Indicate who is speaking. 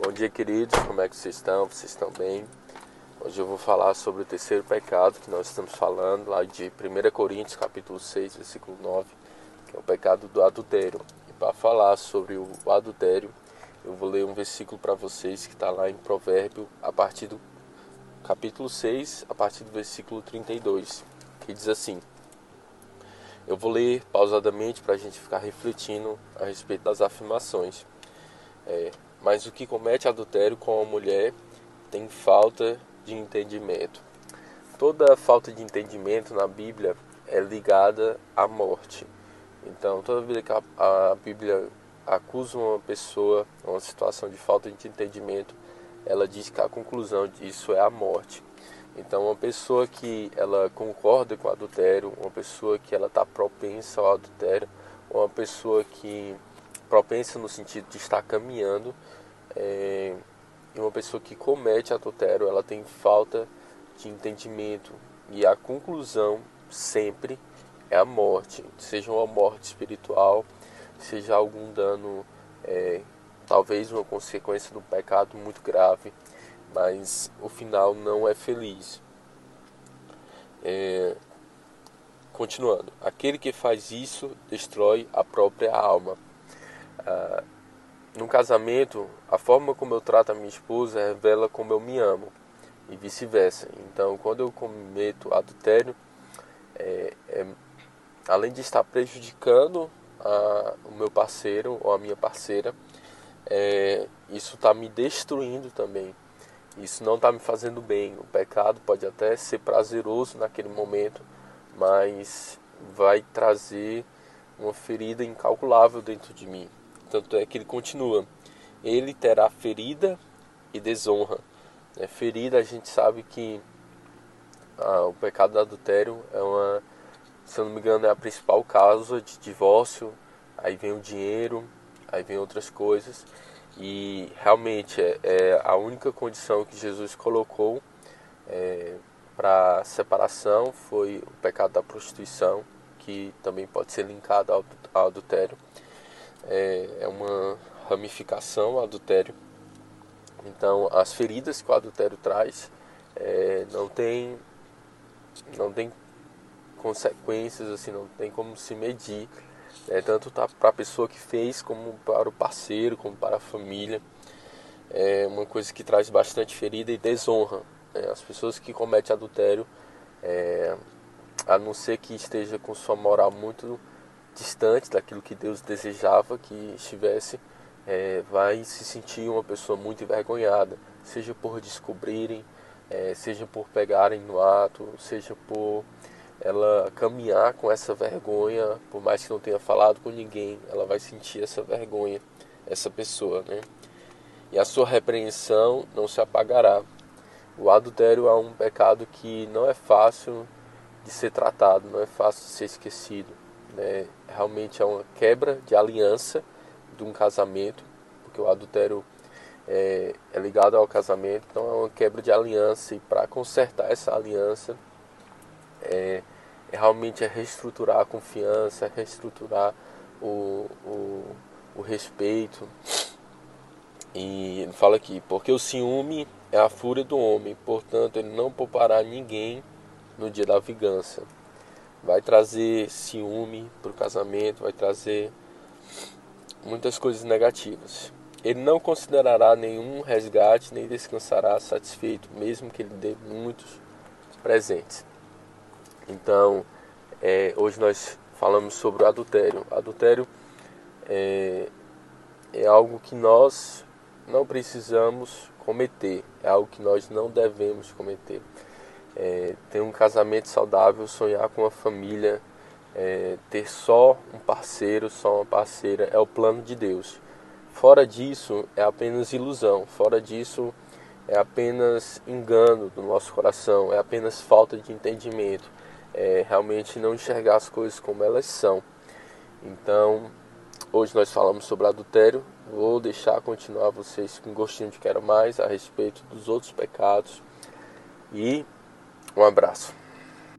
Speaker 1: Bom dia, queridos. Como é que vocês estão? Vocês estão bem? Hoje eu vou falar sobre o terceiro pecado que nós estamos falando, lá de 1 Coríntios, capítulo 6, versículo 9, que é o pecado do adultério. E para falar sobre o adultério, eu vou ler um versículo para vocês que está lá em Provérbio, a partir do capítulo 6, a partir do versículo 32, que diz assim: Eu vou ler pausadamente para a gente ficar refletindo a respeito das afirmações. É, mas o que comete adultério com a mulher tem falta de entendimento. Toda falta de entendimento na Bíblia é ligada à morte. Então, toda vez que a, Bíblia acusa uma pessoa, uma situação de falta de entendimento, ela diz que a conclusão disso é a morte. Então, uma pessoa que ela concorda com o adultério, uma pessoa que ela está propensa ao adultério, uma pessoa que propensa no sentido de estar caminhando, é, e uma pessoa que comete adultério, ela tem falta de entendimento e a conclusão sempre é a morte, seja uma morte espiritual, seja algum dano, é, talvez uma consequência do pecado muito grave, mas o final não é feliz. É, continuando, aquele que faz isso destrói a própria alma. Ah, no casamento, a forma como eu trato a minha esposa revela como eu me amo e vice-versa. Então, quando eu cometo adultério, é, é, além de estar prejudicando a, o meu parceiro ou a minha parceira, é, isso está me destruindo também. Isso não está me fazendo bem. O pecado pode até ser prazeroso naquele momento, mas vai trazer uma ferida incalculável dentro de mim. Tanto é que ele continua: ele terá ferida e desonra. É, ferida, a gente sabe que ah, o pecado do adultério é uma, se eu não me engano, é a principal causa de divórcio. Aí vem o dinheiro, aí vem outras coisas. E realmente é, é a única condição que Jesus colocou é, para separação foi o pecado da prostituição, que também pode ser linkado ao, ao adultério é, é uma ramificação o adultério. Então, as feridas que o adultério traz é, não tem não tem consequências assim, não tem como se medir, é, tanto tá para a pessoa que fez como para o parceiro, como para a família. É uma coisa que traz bastante ferida e desonra. Né? As pessoas que cometem adultério, é, a não ser que esteja com sua moral muito distante daquilo que Deus desejava que estivesse, é, vai se sentir uma pessoa muito envergonhada, seja por descobrirem, é, seja por pegarem no ato, seja por ela caminhar com essa vergonha, por mais que não tenha falado com ninguém, ela vai sentir essa vergonha, essa pessoa, né? E a sua repreensão não se apagará. O adultério é um pecado que não é fácil de ser tratado, não é fácil de ser esquecido né, realmente é uma quebra de aliança de um casamento, porque o adultério é, é ligado ao casamento, então é uma quebra de aliança e para consertar essa aliança é, é, realmente é reestruturar a confiança, é reestruturar o, o, o respeito. E ele fala aqui, porque o ciúme é a fúria do homem, portanto ele não poupará ninguém no dia da vingança vai trazer ciúme para o casamento, vai trazer muitas coisas negativas. Ele não considerará nenhum resgate, nem descansará satisfeito, mesmo que ele dê muitos presentes. Então, é, hoje nós falamos sobre o adultério. Adultério é, é algo que nós não precisamos cometer, é algo que nós não devemos cometer é, ter um casamento saudável, sonhar com uma família, é, ter só um parceiro, só uma parceira, é o plano de Deus. Fora disso, é apenas ilusão, fora disso, é apenas engano do nosso coração, é apenas falta de entendimento, é realmente não enxergar as coisas como elas são. Então, hoje nós falamos sobre adultério, vou deixar continuar vocês com gostinho de quero mais a respeito dos outros pecados. E um abraço.